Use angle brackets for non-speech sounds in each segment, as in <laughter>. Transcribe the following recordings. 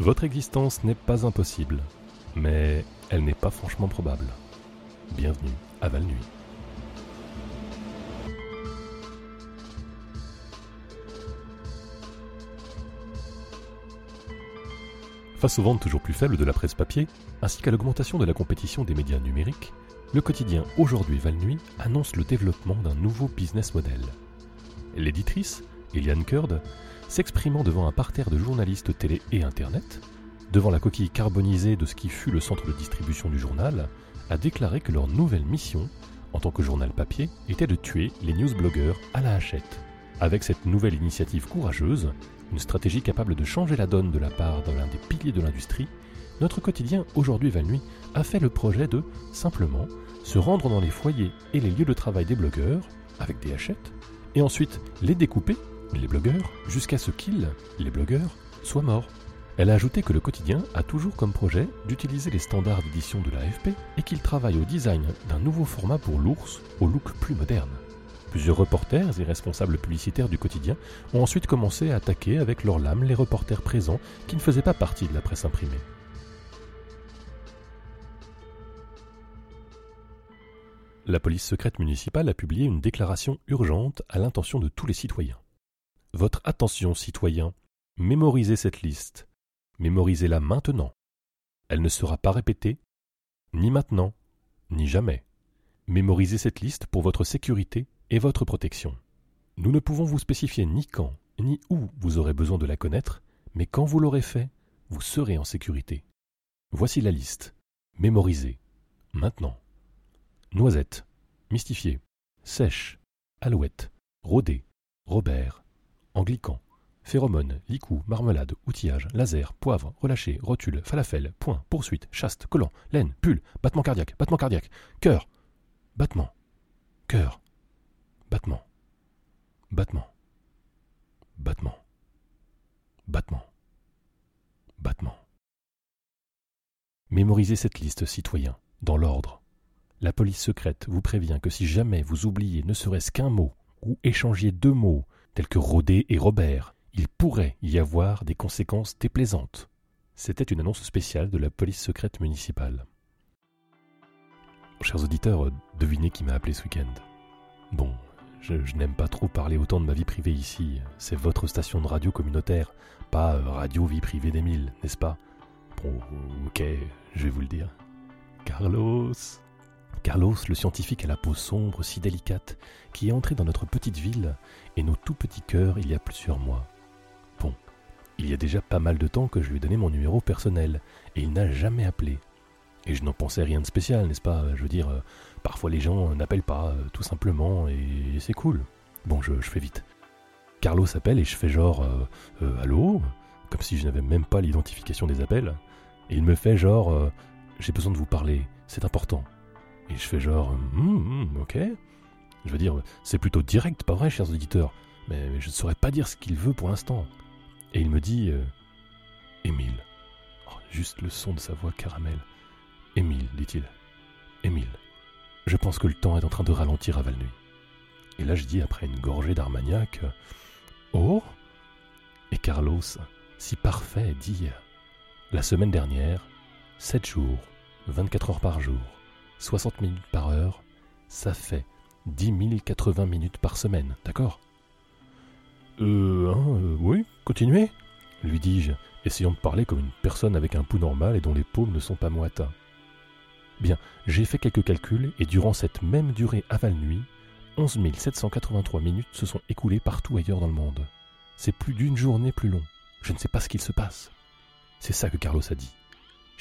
Votre existence n'est pas impossible, mais elle n'est pas franchement probable. Bienvenue à Val Nuit. Face aux ventes toujours plus faibles de la presse papier, ainsi qu'à l'augmentation de la compétition des médias numériques, le quotidien Aujourd'hui Val Nuit annonce le développement d'un nouveau business model. L'éditrice, Eliane Kurd, s'exprimant devant un parterre de journalistes télé et internet, devant la coquille carbonisée de ce qui fut le centre de distribution du journal, a déclaré que leur nouvelle mission, en tant que journal papier, était de tuer les newsbloggers à la hachette. Avec cette nouvelle initiative courageuse, une stratégie capable de changer la donne de la part de l'un des piliers de l'industrie, notre quotidien aujourd'hui va nuit a fait le projet de, simplement, se rendre dans les foyers et les lieux de travail des blogueurs, avec des hachettes, et ensuite les découper, les blogueurs, jusqu'à ce qu'ils, les blogueurs, soient morts. Elle a ajouté que le quotidien a toujours comme projet d'utiliser les standards d'édition de l'AFP et qu'il travaille au design d'un nouveau format pour l'ours au look plus moderne. Plusieurs reporters et responsables publicitaires du quotidien ont ensuite commencé à attaquer avec leurs lames les reporters présents qui ne faisaient pas partie de la presse imprimée. La police secrète municipale a publié une déclaration urgente à l'intention de tous les citoyens. Votre attention, citoyens, mémorisez cette liste. Mémorisez-la maintenant. Elle ne sera pas répétée, ni maintenant, ni jamais. Mémorisez cette liste pour votre sécurité et votre protection. Nous ne pouvons vous spécifier ni quand, ni où vous aurez besoin de la connaître, mais quand vous l'aurez fait, vous serez en sécurité. Voici la liste. Mémorisez. Maintenant. Noisette. Mystifié. Sèche. Alouette. Rodé. Robert. Anglican. Phéromone, licou, marmelade, outillage, laser, poivre, relâché, rotule, falafel, point, poursuite, chaste, collant, laine, pull, battement cardiaque, battement cardiaque, cœur, battement, cœur, Battement. Battement. Battement. Battement. Battement. Mémorisez cette liste, citoyens, dans l'ordre. La police secrète vous prévient que si jamais vous oubliez ne serait-ce qu'un mot ou échangiez deux mots, tels que Rodet et Robert, il pourrait y avoir des conséquences déplaisantes. C'était une annonce spéciale de la police secrète municipale. Chers auditeurs, devinez qui m'a appelé ce week-end. Bon, je, n'aime pas trop parler autant de ma vie privée ici. C'est votre station de radio communautaire, pas euh, Radio Vie Privée d'Emile, n'est-ce pas? Bon, ok, je vais vous le dire. Carlos Carlos, le scientifique à la peau sombre, si délicate, qui est entré dans notre petite ville et nos tout petits cœurs il y a plusieurs mois. Bon, il y a déjà pas mal de temps que je lui ai donné mon numéro personnel, et il n'a jamais appelé. Et je n'en pensais rien de spécial, n'est-ce pas? Je veux dire, euh, parfois les gens n'appellent pas, euh, tout simplement, et c'est cool. Bon, je, fais vite. Carlos appelle et je fais genre euh, Allô? Comme si je n'avais même pas l'identification des appels. Et il me fait genre J'ai besoin de vous parler, c'est important. Et je fais genre hum, Ok. Je veux dire, c'est plutôt direct, pas vrai, chers auditeurs Mais je ne saurais pas dire ce qu'il veut pour l'instant. Et il me dit Émile. Oh, juste le son de sa voix caramel. Émile, dit-il. Émile, je pense que le temps est en train de ralentir à Valnuy. Et là, je dis, après une gorgée d'Armagnac, Oh Et Carlos, si parfait, dit La semaine dernière, 7 jours, 24 heures par jour, 60 minutes par heure, ça fait 10 080 minutes par semaine, d'accord? Euh, hein, euh, oui, continuez, lui dis-je, essayant de parler comme une personne avec un pouls normal et dont les paumes ne sont pas moites. Bien, j'ai fait quelques calculs et durant cette même durée aval nuit, 11 783 minutes se sont écoulées partout ailleurs dans le monde. C'est plus d'une journée plus long. Je ne sais pas ce qu'il se passe. C'est ça que Carlos a dit.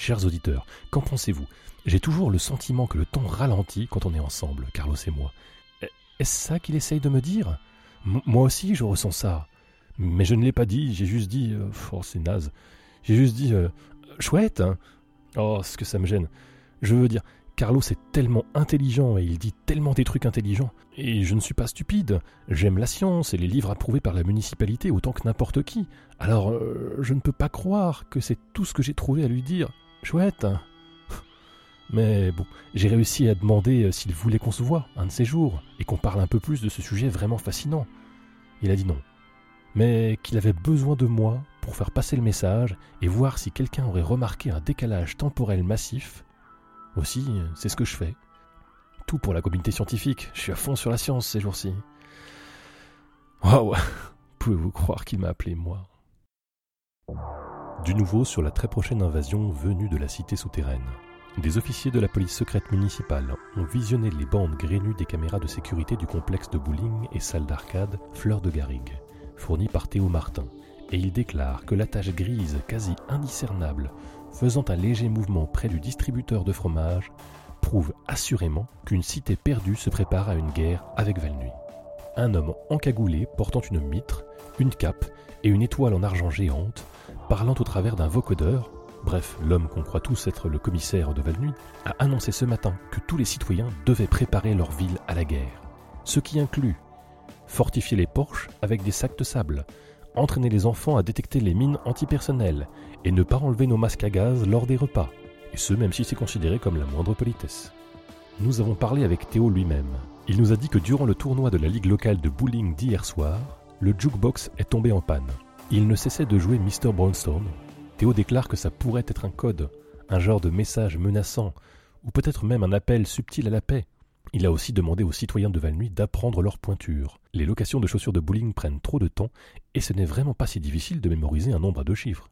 Chers auditeurs, qu'en pensez-vous? J'ai toujours le sentiment que le temps ralentit quand on est ensemble, Carlos et moi. Est-ce ça qu'il essaye de me dire? Moi aussi, je ressens ça. Mais je ne l'ai pas dit, j'ai juste dit... Euh, oh, c'est naze. J'ai juste dit... Euh, chouette, hein Oh, ce que ça me gêne. Je veux dire, Carlos est tellement intelligent et il dit tellement des trucs intelligents. Et je ne suis pas stupide. J'aime la science et les livres approuvés par la municipalité autant que n'importe qui. Alors, euh, je ne peux pas croire que c'est tout ce que j'ai trouvé à lui dire. Chouette. Mais bon, j'ai réussi à demander euh, s'il voulait qu'on se voit un de ces jours et qu'on parle un peu plus de ce sujet vraiment fascinant. Il a dit non. mais qu'il avait besoin de moi pour faire passer le message et voir si quelqu'un aurait remarqué un décalage temporel massif. Aussi, c'est ce que je fais. Tout pour la communauté scientifique, je suis à fond sur la science ces jours-ci. Waouh <laughs> Pouvez-vous croire qu'il m'a appelé moi? Du nouveau sur la très prochaine invasion venue de la cité souterraine. Des officiers de la police secrète municipale ont visionné les bandes grénues des caméras de sécurité du complexe de bowling et salle d'arcade Fleur de Garrigue, fournies par Théo Martin, et ils déclarent que la tache grise quasi indiscernable faisant un léger mouvement près du distributeur de fromage prouve assurément qu'une cité perdue se prépare à une guerre avec Valnuy. Un homme encagoulé portant une mitre, une cape et une étoile en argent géante, parlant au travers d'un vocodeur, bref, l'homme qu'on croit tous être le commissaire de Valnuy, a annoncé ce matin que tous les citoyens devaient préparer leur ville à la guerre. Ce qui inclut fortifier les porches avec des sacs de sable, entraîner les enfants à détecter les mines antipersonnelles et ne pas enlever nos masques à gaz lors des repas, et ce même si c'est considéré comme la moindre politesse. Nous avons parlé avec Théo lui-même. Il nous a dit que durant le tournoi de la ligue locale de bowling d'hier soir, le jukebox est tombé en panne. Il ne cessait de jouer Mr. Brownstone, Théo déclare que ça pourrait être un code, un genre de message menaçant, ou peut-être même un appel subtil à la paix. Il a aussi demandé aux citoyens de Valnuy d'apprendre leur pointure. Les locations de chaussures de bowling prennent trop de temps, et ce n'est vraiment pas si difficile de mémoriser un nombre de chiffres.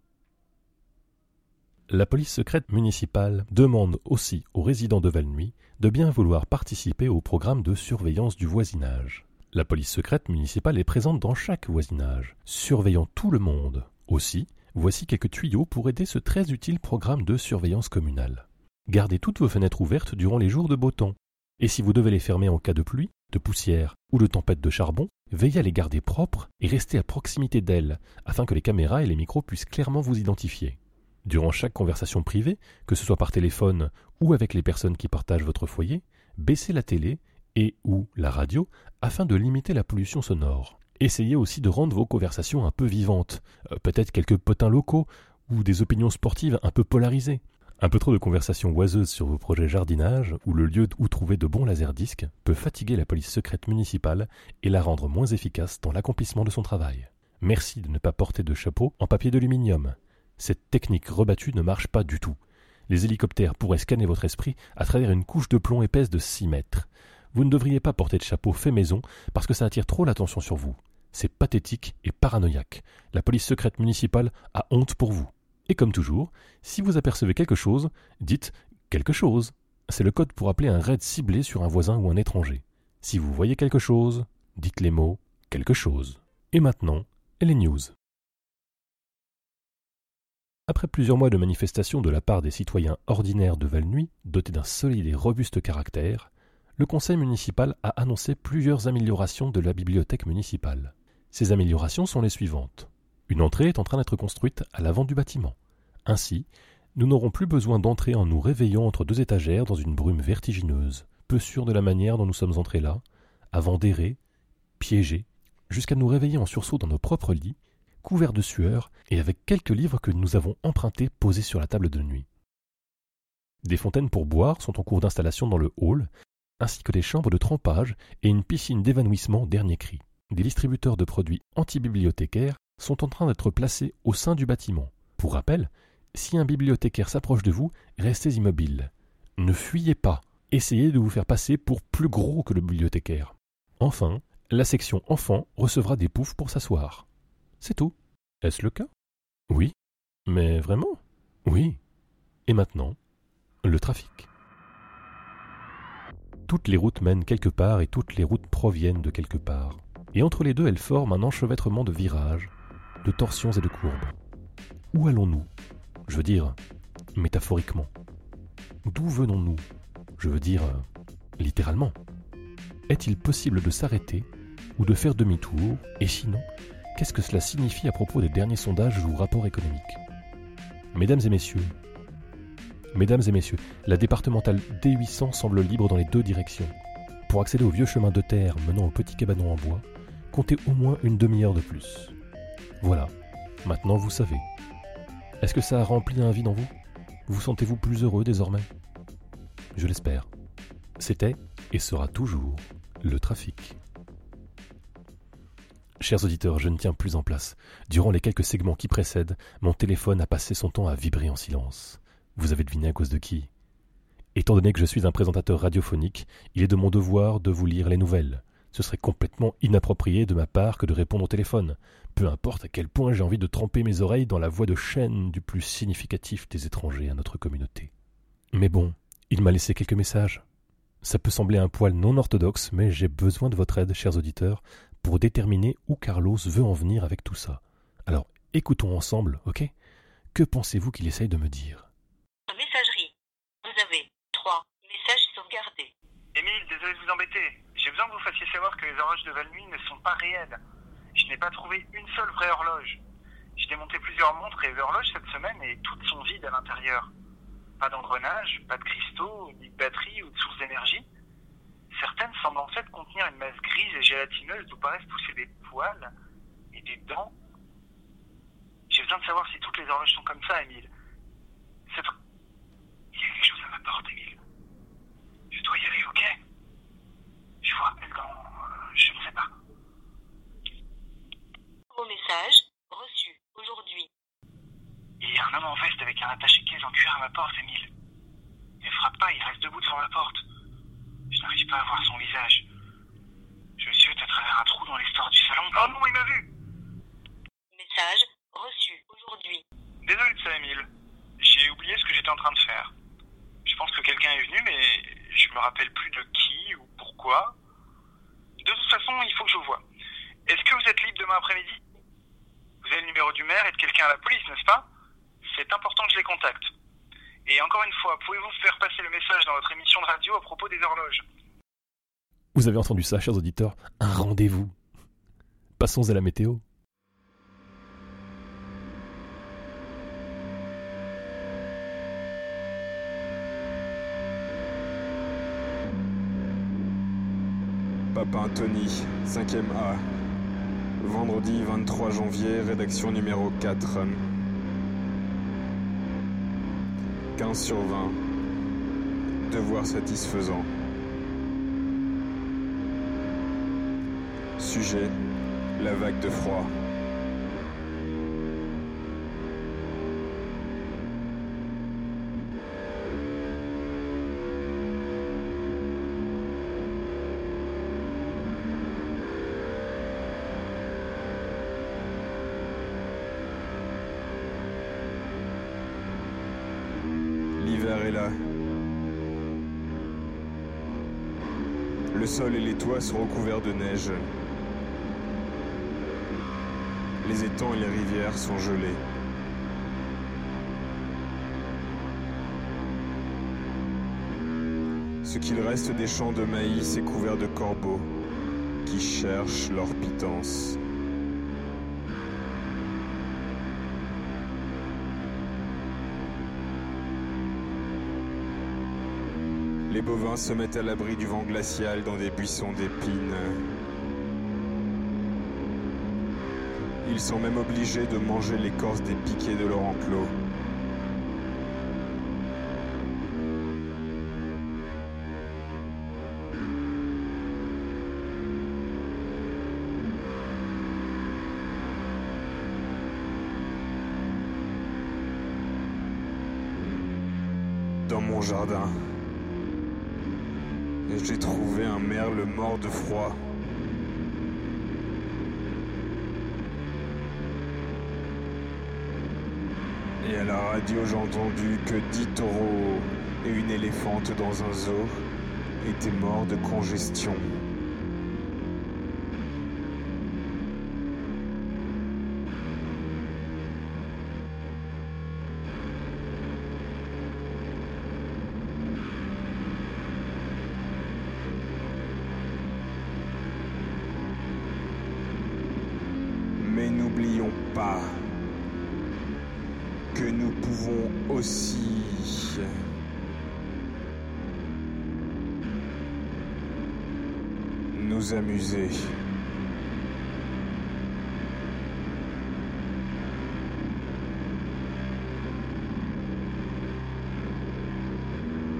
La police secrète municipale demande aussi aux résidents de Valnuy de bien vouloir participer au programme de surveillance du voisinage. La police secrète municipale est présente dans chaque voisinage, surveillant tout le monde. Aussi, Voici quelques tuyaux pour aider ce très utile programme de surveillance communale. Gardez toutes vos fenêtres ouvertes durant les jours de beau temps. Et si vous devez les fermer en cas de pluie, de poussière ou de tempête de charbon, veillez à les garder propres et restez à proximité d'elles, afin que les caméras et les micros puissent clairement vous identifier. Durant chaque conversation privée, que ce soit par téléphone ou avec les personnes qui partagent votre foyer, baissez la télé et ou la radio afin de limiter la pollution sonore. Essayez aussi de rendre vos conversations un peu vivantes, euh, peut-être quelques potins locaux ou des opinions sportives un peu polarisées. Un peu trop de conversations oiseuses sur vos projets jardinage ou le lieu où trouver de bons laserdiscs peut fatiguer la police secrète municipale et la rendre moins efficace dans l'accomplissement de son travail. Merci de ne pas porter de chapeau en papier d'aluminium. Cette technique rebattue ne marche pas du tout. Les hélicoptères pourraient scanner votre esprit à travers une couche de plomb épaisse de 6 mètres. Vous ne devriez pas porter de chapeau fait maison parce que ça attire trop l'attention sur vous. C'est pathétique et paranoïaque. La police secrète municipale a honte pour vous. Et comme toujours, si vous apercevez quelque chose, dites quelque chose. C'est le code pour appeler un raid ciblé sur un voisin ou un étranger. Si vous voyez quelque chose, dites les mots quelque chose. Et maintenant, les news. Après plusieurs mois de manifestations de la part des citoyens ordinaires de Valnuy, dotés d'un solide et robuste caractère, le conseil municipal a annoncé plusieurs améliorations de la bibliothèque municipale. Ces améliorations sont les suivantes. Une entrée est en train d'être construite à l'avant du bâtiment. Ainsi, nous n'aurons plus besoin d'entrer en nous réveillant entre deux étagères dans une brume vertigineuse, peu sûr de la manière dont nous sommes entrés là, avant d'errer, piégés, jusqu'à nous réveiller en sursaut dans nos propres lits, couverts de sueur et avec quelques livres que nous avons empruntés posés sur la table de nuit. Des fontaines pour boire sont en cours d'installation dans le hall ainsi que des chambres de trempage et une piscine d'évanouissement dernier cri. Des distributeurs de produits antibibliothécaires sont en train d'être placés au sein du bâtiment. Pour rappel, si un bibliothécaire s'approche de vous, restez immobile. Ne fuyez pas. Essayez de vous faire passer pour plus gros que le bibliothécaire. Enfin, la section enfants recevra des poufs pour s'asseoir. C'est tout. Est-ce le cas? Oui. Mais vraiment? Oui. Et maintenant, le trafic. Toutes les routes mènent quelque part et toutes les routes proviennent de quelque part. Et entre les deux, elles forment un enchevêtrement de virages, de torsions et de courbes. Où allons-nous? Je veux dire, métaphoriquement. D'où venons-nous? Je veux dire, littéralement. Est-il possible de s'arrêter ou de faire demi-tour? Et sinon, qu'est-ce que cela signifie à propos des derniers sondages ou rapports économiques? Mesdames et messieurs, Mesdames et messieurs, la départementale D800 semble libre dans les deux directions. Pour accéder au vieux chemin de terre menant au petit cabanon en bois, comptez au moins une demi-heure de plus. Voilà, maintenant vous savez. Est-ce que ça a rempli un vide en vous? Vous sentez-vous plus heureux désormais? Je l'espère. C'était et sera toujours le trafic. Chers auditeurs, je ne tiens plus en place. Durant les quelques segments qui précèdent, mon téléphone a passé son temps à vibrer en silence. Vous avez deviné à cause de qui? Étant donné que je suis un présentateur radiophonique, il est de mon devoir de vous lire les nouvelles. Ce serait complètement inapproprié de ma part que de répondre au téléphone, peu importe à quel point j'ai envie de tremper mes oreilles dans la voix de chaîne du plus significatif des étrangers à notre communauté. Mais bon, il m'a laissé quelques messages. Ça peut sembler un poil non orthodoxe, mais j'ai besoin de votre aide, chers auditeurs, pour déterminer où Carlos veut en venir avec tout ça. Alors, écoutons ensemble, ok? Que pensez-vous qu'il essaye de me dire Messagerie. Vous avez trois Émile, désolé de vous embêter. J'ai besoin que vous fassiez savoir que les horloges de Valnuy ne sont pas réelles. Je n'ai pas trouvé une seule vraie horloge. J'ai démonté plusieurs montres et horloges cette semaine et toutes sont vides à l'intérieur. Pas d'engrenage, pas de cristaux, ni de batterie ou de source d'énergie. Certaines semblent en fait contenir une masse grise et gélatineuse d'où paraissent pousser des poils et des dents. J'ai besoin de savoir si toutes les horloges sont comme ça, Émile. Il y a quelque chose à ma porte, Émile. Je dois y aller, ok Je vous rappelle dans... euh, Je ne sais pas. Vos messages reçus aujourd'hui. Il y a un homme en veste avec un attaché-caisse en cuir à ma porte, Émile. Ne frappe pas, il reste debout devant la porte. Je n'arrive pas à voir son visage. Je suis à travers un trou dans l'histoire du salon. Oh non, il m'a vu Message reçu aujourd'hui. Désolé de ça, Émile. J'ai oublié ce que j'étais en train de faire. Je pense que quelqu'un est venu, mais je me rappelle plus de qui ou pourquoi. De toute façon, il faut que je vous voie. Est-ce que vous êtes libre demain après-midi Vous avez le numéro du maire et n'est-ce pas? C'est important que je les contacte. Et encore une fois, pouvez-vous faire passer le message dans votre émission de radio à propos des horloges? Vous avez entendu ça, chers auditeurs? Un rendez-vous. Passons à la météo. Papin Tony, 5ème A. Vendredi 23 janvier, rédaction numéro 4. 15 sur 20. Devoir satisfaisant. Sujet La vague de froid. Le sol et les toits sont recouverts de neige. Les étangs et les rivières sont gelés. Ce qu'il reste des champs de maïs est couvert de corbeaux qui cherchent leur pitance. Les bovins se mettent à l'abri du vent glacial dans des buissons d'épines. Ils sont même obligés de manger l'écorce des piquets de leur enclos. Dans mon jardin, j'ai trouvé un merle mort de froid. Et à la radio, j'ai entendu que dix taureaux et une éléphante dans un zoo étaient morts de congestion. Aussi nous amuser.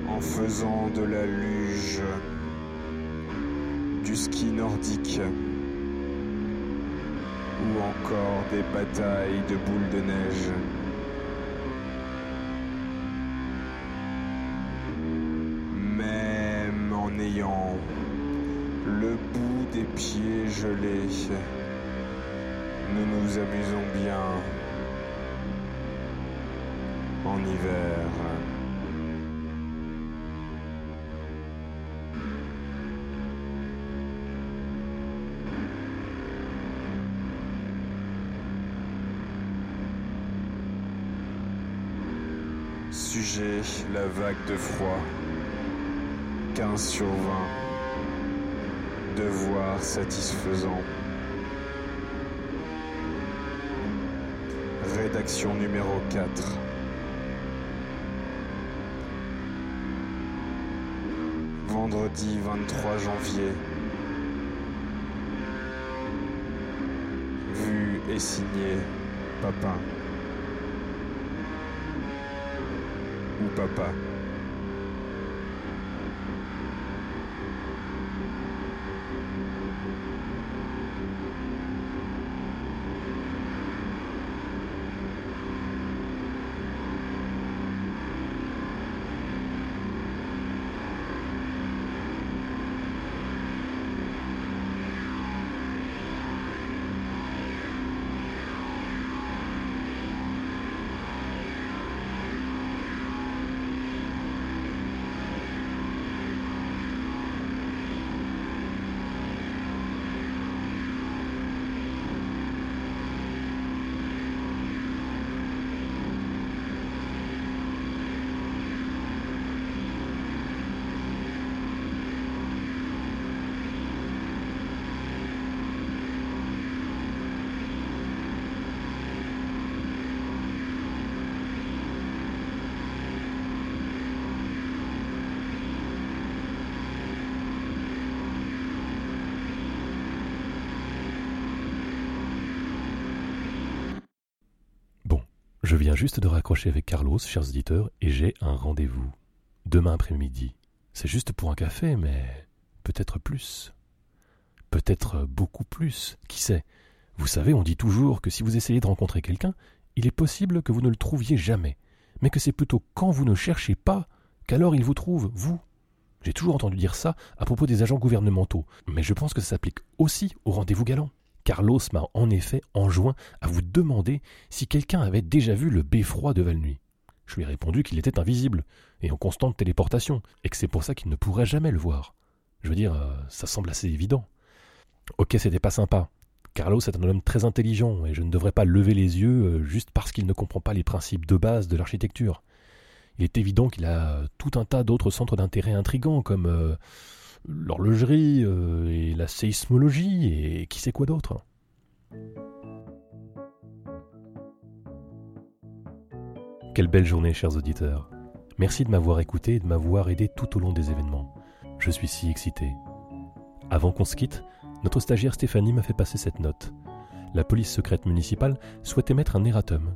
En faisant de la luge, du ski nordique, ou encore des batailles de boules de neige. Le bout des pieds gelés, nous nous amusons bien en hiver. Sujet, la vague de froid. 15 sur 20. Devoir satisfaisant. Rédaction numéro 4. Vendredi 23 janvier. Vu et signé Papin. Ou Papa. Je viens juste de raccrocher avec Carlos, chers auditeurs, et j'ai un rendez-vous. Demain après-midi. C'est juste pour un café, mais peut-être plus. Peut-être beaucoup plus. Qui sait Vous savez, on dit toujours que si vous essayez de rencontrer quelqu'un, il est possible que vous ne le trouviez jamais, mais que c'est plutôt quand vous ne cherchez pas qu'alors il vous trouve, vous. J'ai toujours entendu dire ça à propos des agents gouvernementaux, mais je pense que ça s'applique aussi au rendez-vous galant. Carlos m'a en effet enjoint à vous demander si quelqu'un avait déjà vu le beffroi de Valnuy. Je lui ai répondu qu'il était invisible et en constante téléportation, et que c'est pour ça qu'il ne pourrait jamais le voir. Je veux dire, euh, ça semble assez évident. Ok, c'était pas sympa. Carlos est un homme très intelligent et je ne devrais pas lever les yeux euh, juste parce qu'il ne comprend pas les principes de base de l'architecture. Il est évident qu'il a tout un tas d'autres centres d'intérêt intrigants comme euh, l'horlogerie euh, et la séismologie et qui sait quoi d'autre. Quelle belle journée, chers auditeurs. Merci de m'avoir écouté et de m'avoir aidé tout au long des événements. Je suis si excité. Avant qu'on se quitte, notre stagiaire Stéphanie m'a fait passer cette note. La police secrète municipale souhaitait mettre un erratum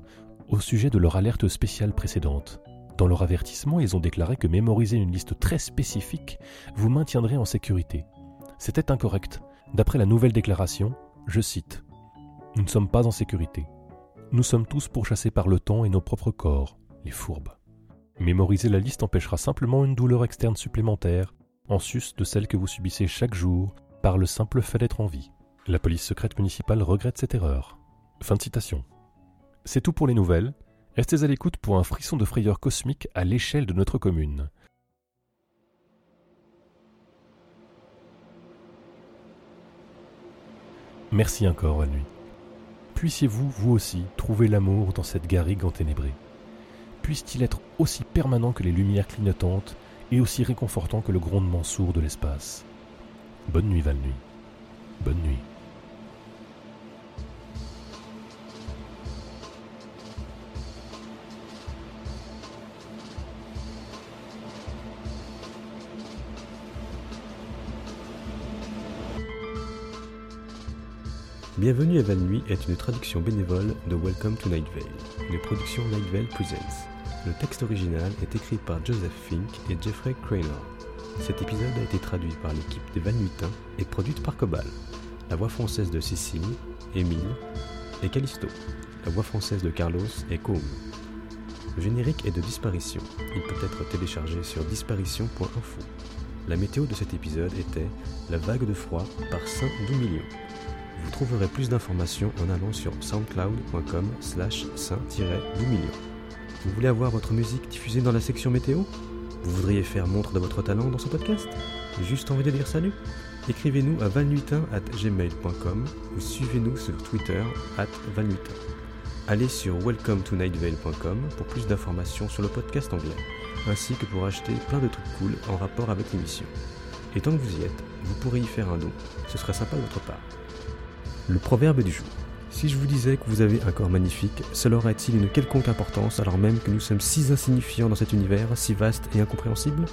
au sujet de leur alerte spéciale précédente. Dans leur avertissement, ils ont déclaré que mémoriser une liste très spécifique vous maintiendrait en sécurité. C'était incorrect. D'après la nouvelle déclaration, je cite Nous ne sommes pas en sécurité. Nous sommes tous pourchassés par le temps et nos propres corps, les fourbes. Mémoriser la liste empêchera simplement une douleur externe supplémentaire, en sus de celle que vous subissez chaque jour par le simple fait d'être en vie. La police secrète municipale regrette cette erreur. Fin de citation. C'est tout pour les nouvelles. Restez à l'écoute pour un frisson de frayeur cosmique à l'échelle de notre commune. Merci encore, nuit. Puissiez-vous, vous aussi, trouver l'amour dans cette garrigue enténébrée. Puisse-t-il être aussi permanent que les lumières clignotantes et aussi réconfortant que le grondement sourd de l'espace. Bonne nuit, Val-Nuit. Bonne nuit. Bienvenue à Val-Nuit est une traduction bénévole de Welcome to Night Vale, une production Night Vale Presents. Le texte original est écrit par Joseph Fink et Jeffrey Cranor. Cet épisode a été traduit par l'équipe des Valnuitins et produite par Cobal. la voix française de Cécile, Émile et Callisto. La voix française de Carlos et Combe. Le générique est de Disparition. Il peut être téléchargé sur disparition.info. La météo de cet épisode était La vague de froid par Saint Doumillion. Vous trouverez plus d'informations en allant sur soundcloud.com slash saint-doumillion. Vous voulez avoir votre musique diffusée dans la section météo? Vous voudriez faire montre de votre talent dans ce podcast? Juste envie de dire salut Écrivez-nous à gmail.com ou suivez-nous sur Twitter at. Allez sur welcometonightvale.com pour plus d'informations sur le podcast anglais, ainsi que pour acheter plein de trucs cool en rapport avec l'émission. Et tant que vous y êtes, vous pourrez y faire un don, ce serait sympa de votre part. Le proverbe du jour. Si je vous disais que vous avez un corps magnifique, cela aurait-il une quelconque importance alors même que nous sommes si insignifiants dans cet univers si vaste et incompréhensible?